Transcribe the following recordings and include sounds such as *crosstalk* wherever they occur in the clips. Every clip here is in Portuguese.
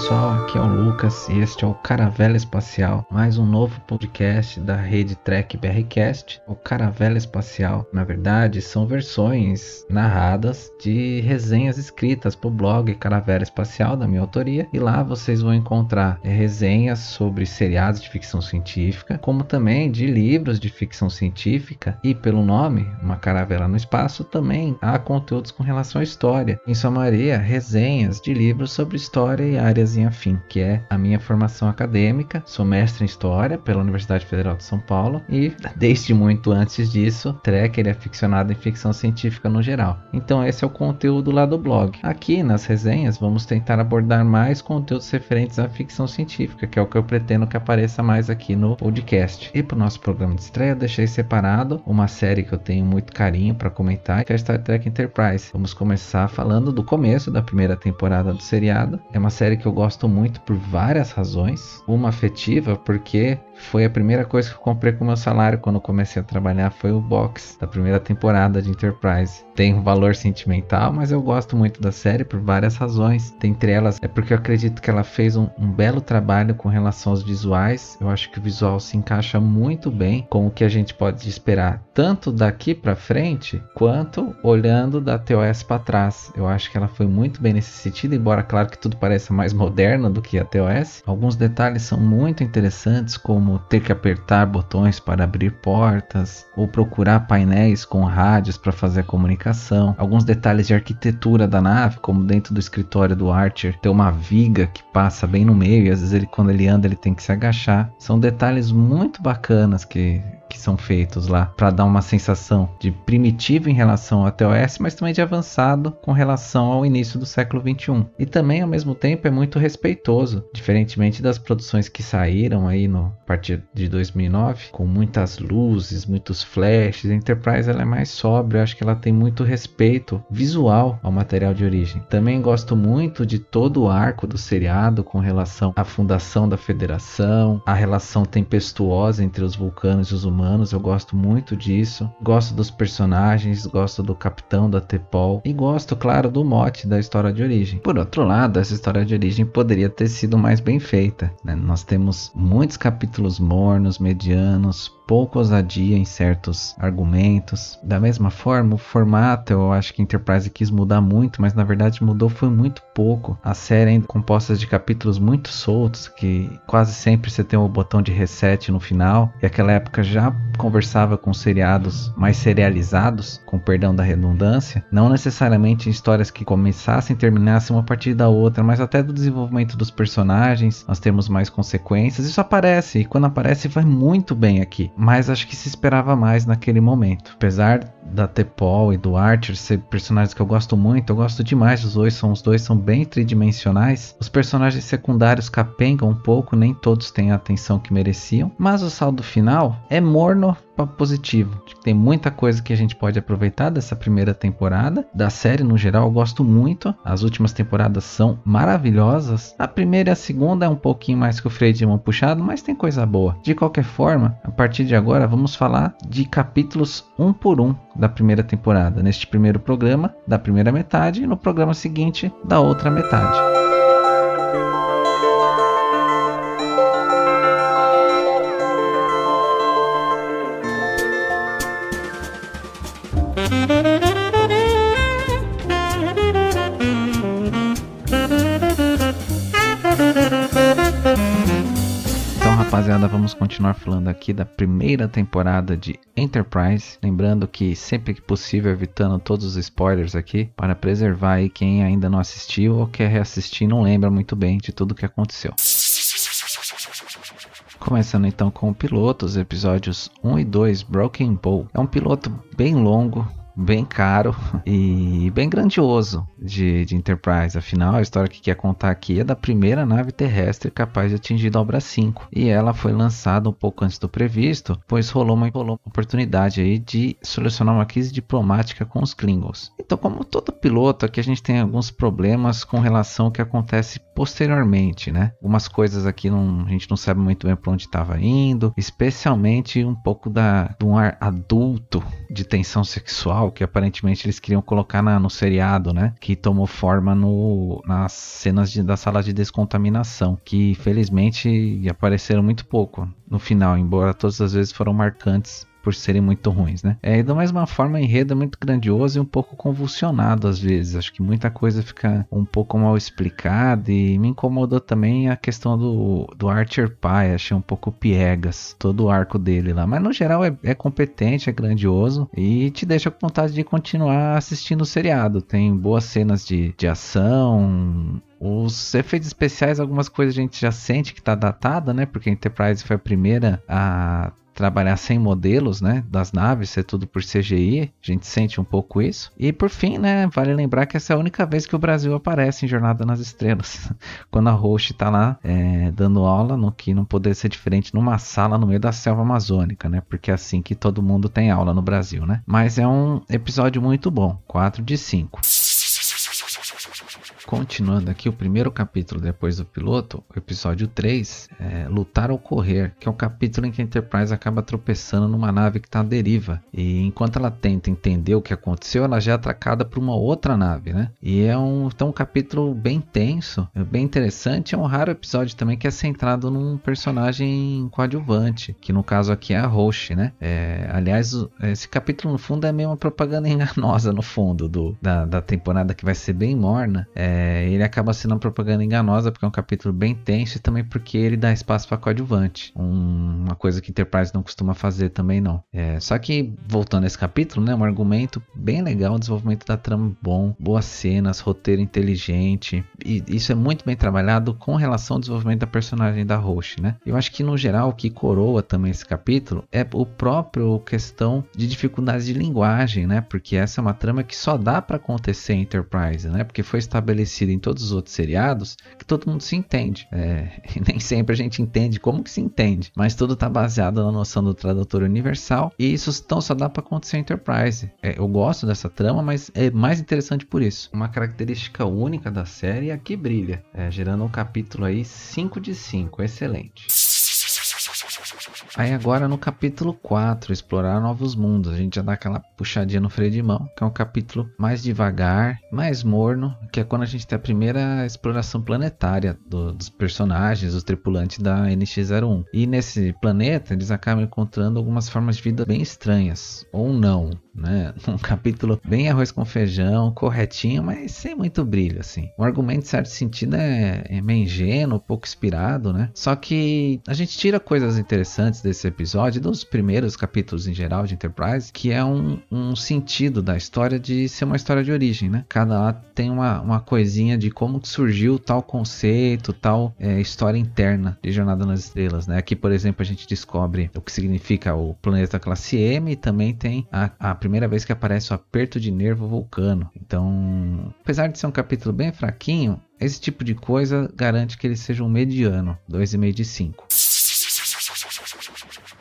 Pessoal, aqui é o Lucas e este é o Caravela Espacial, mais um novo podcast da rede Trek BRcast. O Caravela Espacial, na verdade, são versões narradas de resenhas escritas para o blog Caravela Espacial da minha autoria e lá vocês vão encontrar resenhas sobre seriados de ficção científica, como também de livros de ficção científica e pelo nome, Uma Caravela no Espaço, também há conteúdos com relação à história. Em sua maioria, resenhas de livros sobre história e área afim, que é a minha formação acadêmica. Sou mestre em História pela Universidade Federal de São Paulo e, desde muito antes disso, Trekker é aficionado em ficção científica no geral. Então, esse é o conteúdo lá do blog. Aqui nas resenhas, vamos tentar abordar mais conteúdos referentes à ficção científica, que é o que eu pretendo que apareça mais aqui no podcast. E para o nosso programa de estreia, eu deixei separado uma série que eu tenho muito carinho para comentar, que é Star Trek Enterprise. Vamos começar falando do começo da primeira temporada do seriado. É uma série que eu gosto muito por várias razões. Uma afetiva, porque foi a primeira coisa que eu comprei com meu salário quando comecei a trabalhar foi o box da primeira temporada de Enterprise. Tem um valor sentimental, mas eu gosto muito da série por várias razões. Dentre elas é porque eu acredito que ela fez um, um belo trabalho com relação aos visuais. Eu acho que o visual se encaixa muito bem com o que a gente pode esperar, tanto daqui para frente quanto olhando da TOS para trás. Eu acho que ela foi muito bem nesse sentido, embora claro que tudo pareça mais moderno do que a TOS. Alguns detalhes são muito interessantes, como como ter que apertar botões para abrir portas ou procurar painéis com rádios para fazer a comunicação. Alguns detalhes de arquitetura da nave, como dentro do escritório do Archer ter uma viga que passa bem no meio e às vezes ele quando ele anda ele tem que se agachar. São detalhes muito bacanas que que são feitos lá para dar uma sensação de primitivo em relação ao TOS, mas também de avançado com relação ao início do século 21. E também ao mesmo tempo é muito respeitoso, diferentemente das produções que saíram aí no a partir de 2009, com muitas luzes, muitos flashes. A Enterprise ela é mais sóbria, acho que ela tem muito respeito visual ao material de origem. Também gosto muito de todo o arco do seriado com relação à fundação da Federação, a relação tempestuosa entre os vulcanos e os humanos humanos, eu gosto muito disso. Gosto dos personagens, gosto do capitão da Tepol e gosto, claro, do mote da história de origem. Por outro lado, essa história de origem poderia ter sido mais bem feita. Né? Nós temos muitos capítulos mornos, medianos, pouca ousadia em certos argumentos. Da mesma forma, o formato eu acho que Enterprise quis mudar muito, mas na verdade mudou foi muito pouco. A série é composta de capítulos muito soltos, que quase sempre você tem o um botão de reset no final. E aquela época já conversava com seriados mais serializados, com perdão da redundância, não necessariamente histórias que começassem e terminassem uma partir da outra, mas até do desenvolvimento dos personagens, nós temos mais consequências. Isso aparece e quando aparece vai muito bem aqui mas acho que se esperava mais naquele momento. Apesar da Tepol e do Archer ser personagens que eu gosto muito, eu gosto demais dos dois, são os dois são bem tridimensionais. Os personagens secundários capengam um pouco, nem todos têm a atenção que mereciam, mas o saldo final é morno positivo. Tem muita coisa que a gente pode aproveitar dessa primeira temporada. Da série no geral, eu gosto muito. As últimas temporadas são maravilhosas. A primeira e a segunda é um pouquinho mais que o freio de mão puxado, mas tem coisa boa. De qualquer forma, a partir de agora vamos falar de capítulos um por um da primeira temporada. Neste primeiro programa, da primeira metade, e no programa seguinte, da outra metade. Vamos continuar falando aqui da primeira temporada de Enterprise. Lembrando que sempre que possível, evitando todos os spoilers aqui, para preservar aí quem ainda não assistiu ou quer reassistir não lembra muito bem de tudo que aconteceu. Começando então com o piloto, os episódios 1 e 2, Broken Bow. É um piloto bem longo, bem caro e bem grandioso de, de Enterprise. Afinal, a história que quer contar aqui é da primeira nave terrestre capaz de atingir dobra 5. E ela foi lançada um pouco antes do previsto, pois rolou uma, rolou uma oportunidade aí de solucionar uma crise diplomática com os Klingons. Então, como todo piloto, aqui a gente tem alguns problemas com relação ao que acontece posteriormente, né? Algumas coisas aqui não, a gente não sabe muito bem para onde estava indo, especialmente um pouco da, de um ar adulto de tensão sexual que aparentemente eles queriam colocar na, no seriado, né? Que tomou forma no, nas cenas de, da sala de descontaminação, que felizmente apareceram muito pouco no final, embora todas as vezes foram marcantes por serem muito ruins, né? É, da mesma forma, o enredo é muito grandioso e um pouco convulsionado às vezes. Acho que muita coisa fica um pouco mal explicada e me incomodou também a questão do, do Archer Pai. Achei um pouco piegas todo o arco dele lá. Mas no geral é, é competente, é grandioso e te deixa com vontade de continuar assistindo o seriado. Tem boas cenas de, de ação, os efeitos especiais, algumas coisas a gente já sente que está datada, né? Porque a Enterprise foi a primeira a trabalhar sem modelos, né, das naves, ser tudo por CGI, a gente sente um pouco isso. E por fim, né, vale lembrar que essa é a única vez que o Brasil aparece em Jornada nas Estrelas, *laughs* quando a Roche está lá é, dando aula, no que não poderia ser diferente numa sala no meio da selva amazônica, né, porque é assim que todo mundo tem aula no Brasil, né. Mas é um episódio muito bom, 4 de 5. Continuando aqui, o primeiro capítulo depois do piloto, o episódio 3, é Lutar ou Correr, que é o capítulo em que a Enterprise acaba tropeçando numa nave que está à deriva. E enquanto ela tenta entender o que aconteceu, ela já é atracada por uma outra nave, né? E é um, então, um capítulo bem tenso, é bem interessante. É um raro episódio também que é centrado num personagem coadjuvante, que no caso aqui é a Roche, né? É, aliás, esse capítulo no fundo é meio uma propaganda *laughs* enganosa no fundo do, da, da temporada que vai ser bem morna. É, é, ele acaba sendo uma propaganda enganosa porque é um capítulo bem tenso e também porque ele dá espaço para coadjuvante. Um, uma coisa que Enterprise não costuma fazer também não. É, só que voltando a esse capítulo, né, um argumento bem legal, um desenvolvimento da trama bom, boas cenas, roteiro inteligente e isso é muito bem trabalhado com relação ao desenvolvimento da personagem da Roche, né? Eu acho que no geral o que coroa também esse capítulo é o próprio questão de dificuldades de linguagem, né? Porque essa é uma trama que só dá para acontecer em Enterprise, né? Porque foi estabelecido estabelecido em todos os outros seriados que todo mundo se entende. É, *laughs* nem sempre a gente entende como que se entende, mas tudo está baseado na noção do tradutor universal e isso então só dá para acontecer em Enterprise. É, eu gosto dessa trama, mas é mais interessante por isso. Uma característica única da série é que brilha, é, gerando um capítulo aí 5 de 5, excelente. Aí agora no capítulo 4, explorar novos mundos, a gente já dá aquela puxadinha no freio de mão, que é um capítulo mais devagar, mais morno, que é quando a gente tem a primeira exploração planetária do, dos personagens, dos tripulantes da NX-01. E nesse planeta eles acabam encontrando algumas formas de vida bem estranhas, ou não né? *laughs* Um capítulo bem arroz com feijão, corretinho, mas sem muito brilho, assim. O argumento, em certo sentido, é, é meio ingênuo, pouco inspirado, né? Só que a gente tira coisas interessantes desse episódio, dos primeiros capítulos em geral de Enterprise, que é um, um sentido da história de ser uma história de origem, né? Cada lá tem uma, uma coisinha de como surgiu tal conceito, tal é, história interna de Jornada nas Estrelas, né? Aqui, por exemplo, a gente descobre o que significa o planeta classe M e também tem a, a primeira vez que aparece o aperto de nervo vulcano. Então, apesar de ser um capítulo bem fraquinho, esse tipo de coisa garante que ele seja um mediano, 2,5 de 5.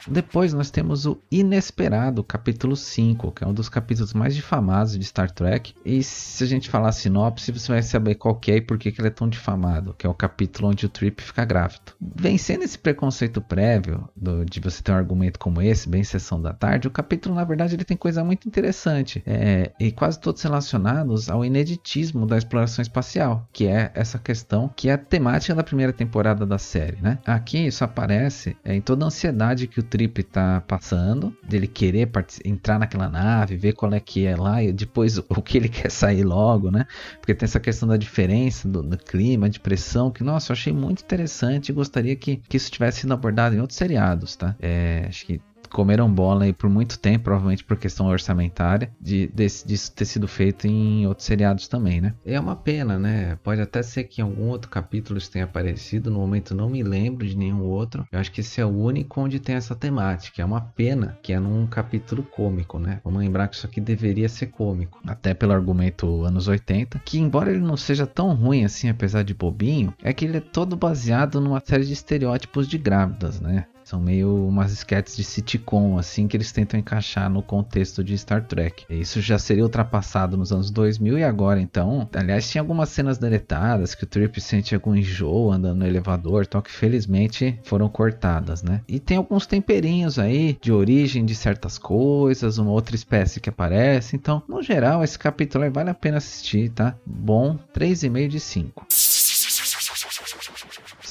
Depois nós temos o Inesperado, capítulo 5, que é um dos capítulos mais difamados de Star Trek. E se a gente falar sinopse, você vai saber qual é e por que, que ele é tão difamado, que é o capítulo onde o Trip fica grávido. Vencendo esse preconceito prévio do, de você ter um argumento como esse, bem sessão da tarde, o capítulo na verdade ele tem coisa muito interessante é, e quase todos relacionados ao ineditismo da exploração espacial, que é essa questão que é a temática da primeira temporada da série. Né? Aqui isso aparece é, em toda a ansiedade que o Trip Trip tá passando, dele querer entrar naquela nave, ver qual é que é lá e depois o que ele *laughs* quer sair logo, né? Porque tem essa questão da diferença do, do clima, de pressão, que nossa, eu achei muito interessante e gostaria que, que isso tivesse sido abordado em outros seriados, tá? É, acho que comeram bola aí por muito tempo, provavelmente por questão orçamentária, de, de, disso ter sido feito em outros seriados também, né? É uma pena, né? Pode até ser que em algum outro capítulo isso tenha aparecido, no momento não me lembro de nenhum outro. Eu acho que esse é o único onde tem essa temática. É uma pena que é num capítulo cômico, né? Vamos lembrar que isso aqui deveria ser cômico, até pelo argumento anos 80, que embora ele não seja tão ruim assim, apesar de bobinho, é que ele é todo baseado numa série de estereótipos de grávidas, né? São meio umas sketches de sitcom, assim, que eles tentam encaixar no contexto de Star Trek. Isso já seria ultrapassado nos anos 2000 e agora, então. Aliás, tinha algumas cenas deletadas que o Trip sente algum enjoo andando no elevador, tal, que felizmente foram cortadas, né? E tem alguns temperinhos aí de origem de certas coisas, uma outra espécie que aparece. Então, no geral, esse capítulo aí vale a pena assistir, tá? Bom, 3,5 de 5.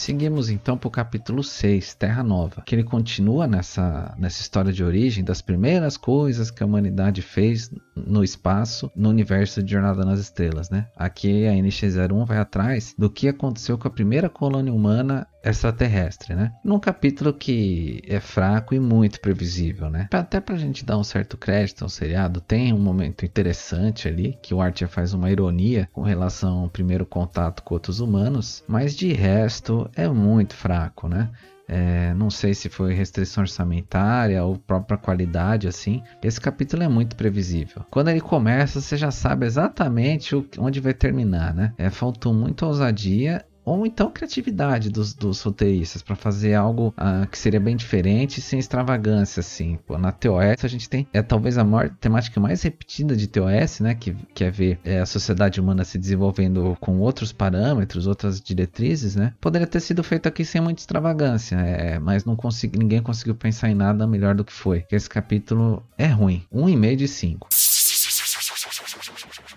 Seguimos então para o capítulo 6, Terra Nova, que ele continua nessa, nessa história de origem das primeiras coisas que a humanidade fez no espaço, no universo de Jornada nas Estrelas. Né? Aqui a NX-01 vai atrás do que aconteceu com a primeira colônia humana extraterrestre, né? Num capítulo que é fraco e muito previsível, né? Até pra gente dar um certo crédito ao seriado, tem um momento interessante ali, que o Archer faz uma ironia com relação ao primeiro contato com outros humanos, mas de resto é muito fraco, né? É, não sei se foi restrição orçamentária ou própria qualidade, assim. Esse capítulo é muito previsível. Quando ele começa, você já sabe exatamente onde vai terminar, né? É, faltou muita ousadia ou então criatividade dos, dos roteiristas para fazer algo uh, que seria bem diferente sem extravagância assim. Pô, na TOS a gente tem é talvez a maior temática mais repetida de TOS, né, que, que é ver é, a sociedade humana se desenvolvendo com outros parâmetros, outras diretrizes, né? Poderia ter sido feito aqui sem muita extravagância, é, mas não consegui, ninguém conseguiu pensar em nada melhor do que foi. Esse capítulo é ruim, um e meio de cinco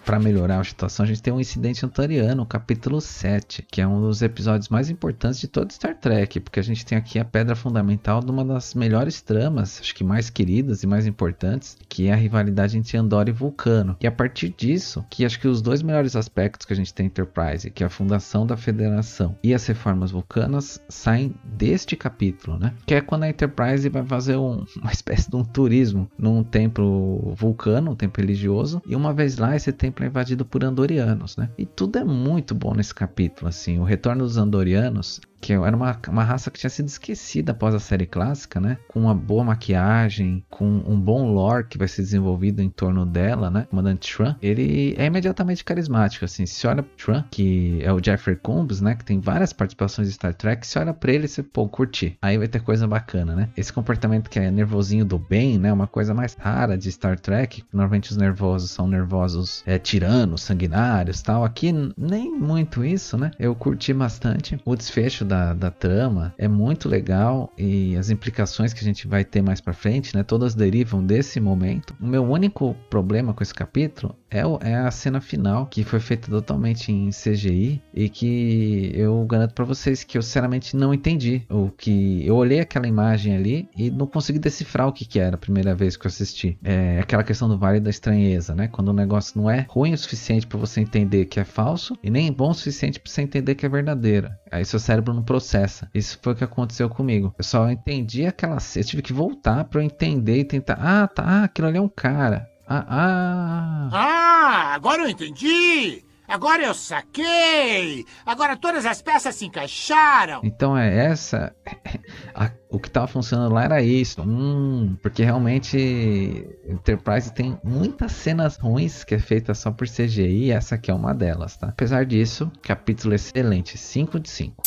para melhorar a situação, a gente tem um incidente antariano, capítulo 7, que é um dos episódios mais importantes de todo Star Trek, porque a gente tem aqui a pedra fundamental de uma das melhores tramas, acho que mais queridas e mais importantes, que é a rivalidade entre Andor e Vulcano. E a partir disso, que acho que os dois melhores aspectos que a gente tem em Enterprise, que é a fundação da Federação e as reformas vulcanas, saem deste capítulo, né? Que é quando a Enterprise vai fazer um, uma espécie de um turismo num templo vulcano, um templo religioso, e uma vez lá esse templo é invadido por andorianos, né? E tudo é muito bom nesse capítulo, assim. O retorno dos andorianos que era uma, uma raça que tinha sido esquecida após a série clássica, né? Com uma boa maquiagem, com um bom lore que vai ser desenvolvido em torno dela, né? Comandante Tran, ele é imediatamente carismático, assim. Se olha Tran, que é o Jeffrey Combs, né? Que tem várias participações de Star Trek, se olha pra ele, você, pô, curtir. Aí vai ter coisa bacana, né? Esse comportamento que é nervosinho do bem, né? Uma coisa mais rara de Star Trek. Normalmente os nervosos são nervosos é, tiranos, sanguinários tal. Aqui nem muito isso, né? Eu curti bastante. O desfecho da, da trama é muito legal e as implicações que a gente vai ter mais para frente, né, todas derivam desse momento. O meu único problema com esse capítulo é, o, é a cena final, que foi feita totalmente em CGI e que eu garanto para vocês que eu sinceramente não entendi o que eu olhei aquela imagem ali e não consegui decifrar o que, que era a primeira vez que eu assisti. É aquela questão do vale da estranheza, né? Quando o negócio não é ruim o suficiente para você entender que é falso e nem bom o suficiente para você entender que é verdadeiro. Aí seu cérebro não processa. Isso foi o que aconteceu comigo. Eu só entendi aquela cena. Eu tive que voltar para eu entender e tentar. Ah, tá. Ah, aquilo ali é um cara. Ah, ah. Ah, agora eu entendi. Agora eu saquei! Agora todas as peças se encaixaram! Então é essa. *laughs* A, o que estava funcionando lá era isso. Hum, porque realmente Enterprise tem muitas cenas ruins que é feita só por CGI e essa aqui é uma delas, tá? Apesar disso, capítulo excelente, 5 de 5.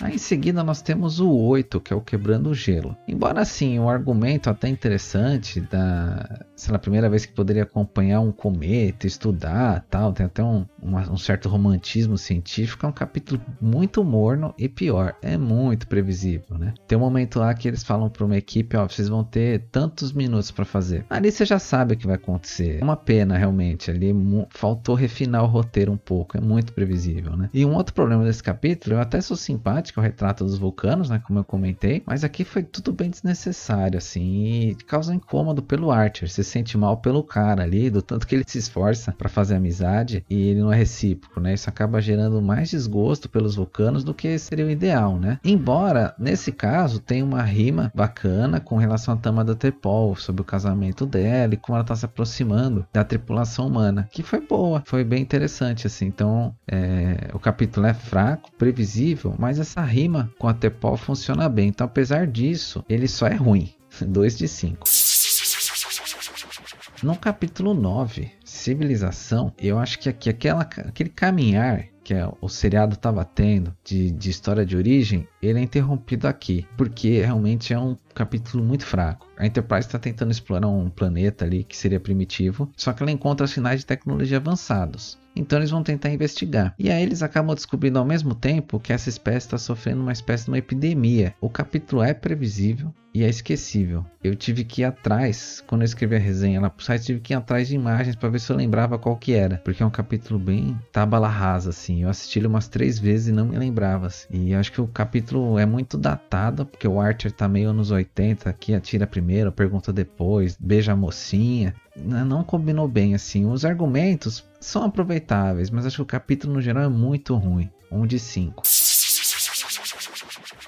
Aí em seguida nós temos o 8, que é o Quebrando o Gelo. Embora assim, o argumento até interessante da, sei lá, primeira vez que poderia acompanhar um cometa, estudar, tal, tem até um, uma, um certo romantismo científico, é um capítulo muito morno e pior, é muito previsível, né? Tem um momento lá que eles falam para uma equipe, ó, vocês vão ter tantos minutos para fazer. Ali você já sabe o que vai acontecer. É uma pena realmente, ali faltou refinar o roteiro um pouco, é muito previsível, né? E um outro problema desse capítulo, eu até sou simpático que é o retrato dos vulcanos, né? Como eu comentei. Mas aqui foi tudo bem desnecessário, assim. E causa incômodo pelo Archer. Você sente mal pelo cara ali, do tanto que ele se esforça para fazer amizade e ele não é recíproco, né? Isso acaba gerando mais desgosto pelos vulcanos do que seria o ideal, né? Embora, nesse caso, tenha uma rima bacana com relação à Tama da Tepol, sobre o casamento dela e como ela está se aproximando da tripulação humana, que foi boa, foi bem interessante, assim. Então, é, o capítulo é fraco, previsível, mas essa rima com a Tepol funciona bem. Então, apesar disso, ele só é ruim. *laughs* 2 de 5. No capítulo 9, Civilização, eu acho que aqui aquela, aquele caminhar que é, o seriado estava tendo de, de história de origem, ele é interrompido aqui, porque realmente é um capítulo muito fraco. A Enterprise está tentando explorar um planeta ali que seria primitivo, só que ela encontra sinais de tecnologia avançados. Então eles vão tentar investigar. E aí eles acabam descobrindo ao mesmo tempo que essa espécie está sofrendo uma espécie de uma epidemia. O capítulo é previsível e é esquecível. Eu tive que ir atrás, quando eu escrevi a resenha lá pro site, tive que ir atrás de imagens para ver se eu lembrava qual que era. Porque é um capítulo bem tábala rasa, assim. Eu assisti ele umas três vezes e não me lembrava. Assim. E acho que o capítulo é muito datado, porque o Archer tá meio anos 80, aqui atira primeiro, pergunta depois, beija a mocinha. Não combinou bem, assim. Os argumentos são aproveitáveis, mas acho que o capítulo no geral é muito ruim. Um de cinco.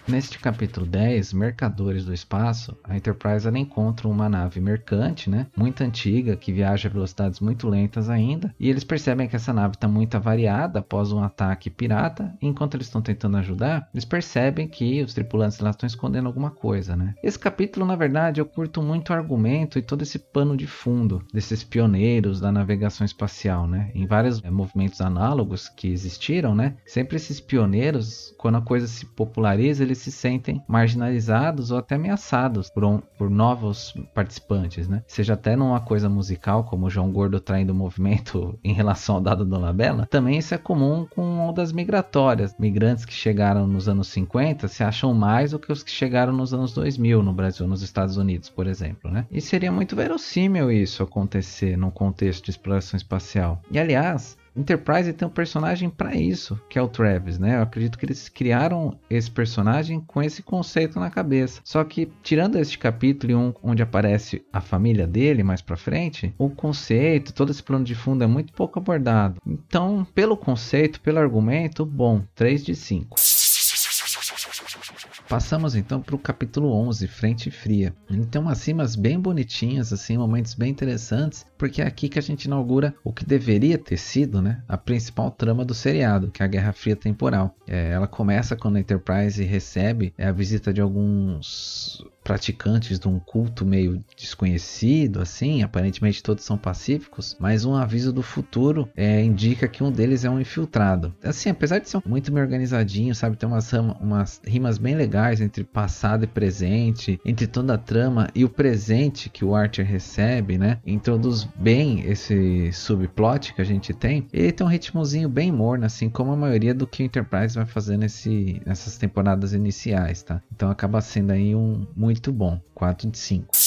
Neste capítulo 10, Mercadores do Espaço, a Enterprise encontra uma nave mercante, né, muito antiga, que viaja a velocidades muito lentas ainda, e eles percebem que essa nave está muito avariada após um ataque pirata, enquanto eles estão tentando ajudar, eles percebem que os tripulantes lá estão escondendo alguma coisa, né. Esse capítulo, na verdade, eu curto muito o argumento e todo esse pano de fundo desses pioneiros da navegação espacial, né. Em vários é, movimentos análogos que existiram, né, sempre esses pioneiros, quando a coisa se populariza, eles eles se sentem marginalizados ou até ameaçados por, um, por novos participantes, né? Seja até numa coisa musical, como o João Gordo traindo o movimento *laughs* em relação ao dado Dona Bela, também isso é comum com ondas migratórias. Migrantes que chegaram nos anos 50 se acham mais do que os que chegaram nos anos 2000 no Brasil, nos Estados Unidos, por exemplo, né? E seria muito verossímil isso acontecer num contexto de exploração espacial. E aliás, Enterprise tem um personagem para isso, que é o Travis, né? Eu acredito que eles criaram esse personagem com esse conceito na cabeça. Só que tirando este capítulo um, onde aparece a família dele mais para frente, o conceito, todo esse plano de fundo é muito pouco abordado. Então, pelo conceito, pelo argumento, bom, 3 de 5. Passamos então para o capítulo 11, Frente Fria. Ele tem umas cimas bem bonitinhas, assim, momentos bem interessantes, porque é aqui que a gente inaugura o que deveria ter sido né, a principal trama do seriado, que é a Guerra Fria Temporal. É, ela começa quando a Enterprise recebe é, a visita de alguns praticantes de um culto meio desconhecido, assim, aparentemente todos são pacíficos, mas um aviso do futuro é, indica que um deles é um infiltrado. Assim, apesar de ser muito bem organizadinho, sabe, tem umas, umas rimas bem legais entre passado e presente, entre toda a trama e o presente que o Archer recebe, né, introduz bem esse subplot que a gente tem. Ele tem um ritmozinho bem morno, assim como a maioria do que o Enterprise vai fazer nesse, nessas temporadas iniciais, tá? Então acaba sendo aí um muito muito bom. 4 de 5.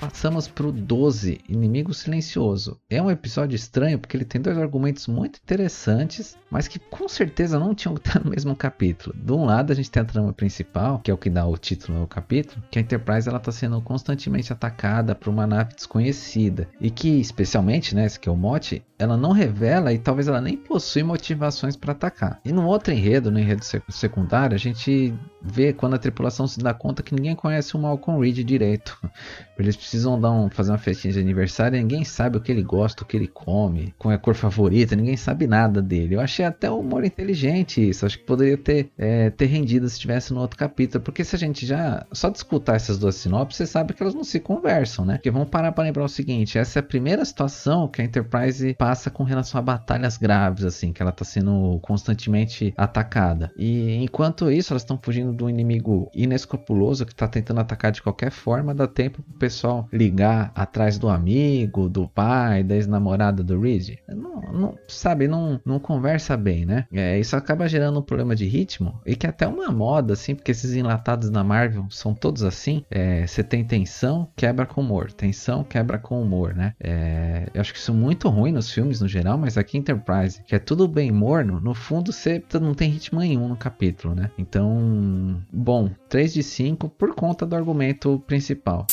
Passamos para o 12, Inimigo Silencioso. É um episódio estranho porque ele tem dois argumentos muito interessantes, mas que com certeza não tinham *laughs* que estar no mesmo capítulo. De um lado a gente tem a trama principal, que é o que dá o título ao capítulo, que a Enterprise ela está sendo constantemente atacada por uma nave desconhecida e que, especialmente, né, esse que é o mote, ela não revela e talvez ela nem possui motivações para atacar. E no outro enredo, no enredo secundário, a gente vê quando a tripulação se dá conta que ninguém conhece o Malcolm Reed direito. *laughs* Eles precisam dar um, fazer uma festinha de aniversário e ninguém sabe o que ele gosta, o que ele come, qual é a cor favorita, ninguém sabe nada dele. Eu achei até o humor inteligente isso, acho que poderia ter, é, ter rendido se estivesse no outro capítulo, porque se a gente já, só de escutar essas duas sinopses, você sabe que elas não se conversam, né? Porque vamos parar para lembrar o seguinte, essa é a primeira situação que a Enterprise passa com relação a batalhas graves, assim, que ela está sendo constantemente atacada. E enquanto isso, elas estão fugindo de um inimigo inescrupuloso que está tentando atacar de qualquer forma, dá tempo pro pessoal ligar atrás do amigo, do pai, da ex-namorada do Reed. Não, não, sabe, não, não conversa bem, né? É, isso acaba gerando um problema de ritmo e que é até uma moda, assim, porque esses enlatados na Marvel são todos assim. É, você tem tensão, quebra com humor. Tensão, quebra com humor, né? É, eu acho que isso é muito ruim nos filmes no geral, mas aqui Enterprise, que é tudo bem morno, no fundo você não tem ritmo nenhum no capítulo, né? Então, bom, 3 de 5 por conta do argumento principal.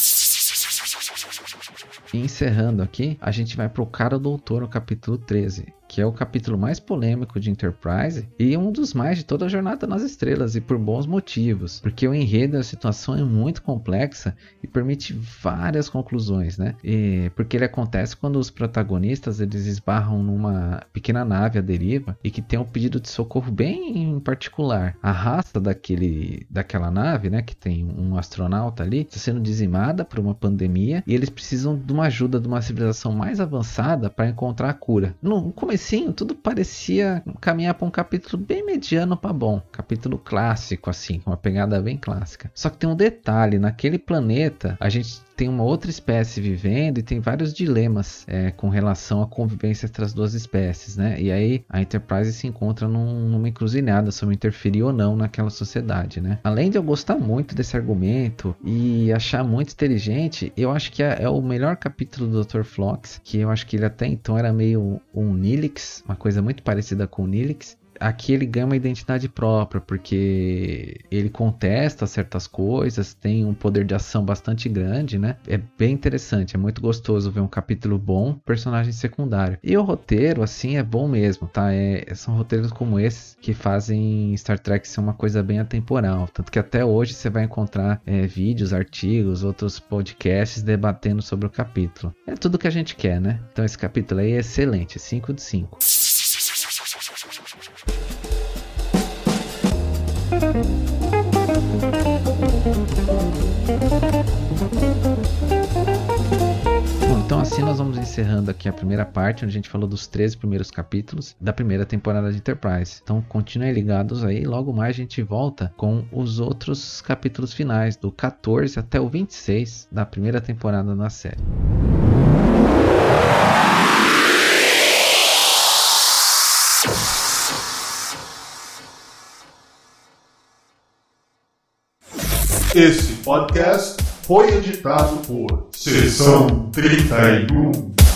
E encerrando aqui, a gente vai pro cara doutor no capítulo 13 que é o capítulo mais polêmico de Enterprise e um dos mais de toda a Jornada nas Estrelas, e por bons motivos, porque o enredo da situação é muito complexa e permite várias conclusões, né? E porque ele acontece quando os protagonistas eles esbarram numa pequena nave à deriva e que tem um pedido de socorro bem particular. A raça daquele, daquela nave, né, que tem um astronauta ali, está sendo dizimada por uma pandemia e eles precisam de uma ajuda de uma civilização mais avançada para encontrar a cura. No começo comecinho, tudo parecia caminhar para um capítulo bem mediano para bom. Capítulo clássico, assim, uma pegada bem clássica. Só que tem um detalhe: naquele planeta, a gente tem uma outra espécie vivendo e tem vários dilemas é, com relação à convivência entre as duas espécies, né? E aí a Enterprise se encontra num, numa encruzilhada sobre interferir ou não naquela sociedade, né? Além de eu gostar muito desse argumento e achar muito inteligente, eu acho que é, é o melhor capítulo do Dr. Flox, que eu acho que ele até então era meio um Uma coisa muito parecida com o Nilix, aqui ele ganha uma identidade própria, porque ele contesta certas coisas, tem um poder de ação bastante grande, né? É bem interessante, é muito gostoso ver um capítulo bom, personagem secundário. E o roteiro, assim, é bom mesmo, tá? É, são roteiros como esses que fazem Star Trek ser uma coisa bem atemporal. Tanto que até hoje você vai encontrar é, vídeos, artigos, outros podcasts debatendo sobre o capítulo. É tudo que a gente quer, né? Então esse capítulo aí é excelente, 5 de 5. Bom, então assim nós vamos encerrando aqui a primeira parte, onde a gente falou dos 13 primeiros capítulos da primeira temporada de Enterprise. Então continuem ligados aí, logo mais a gente volta com os outros capítulos finais, do 14 até o 26 da primeira temporada da série. Esse podcast foi editado por Sessão 31.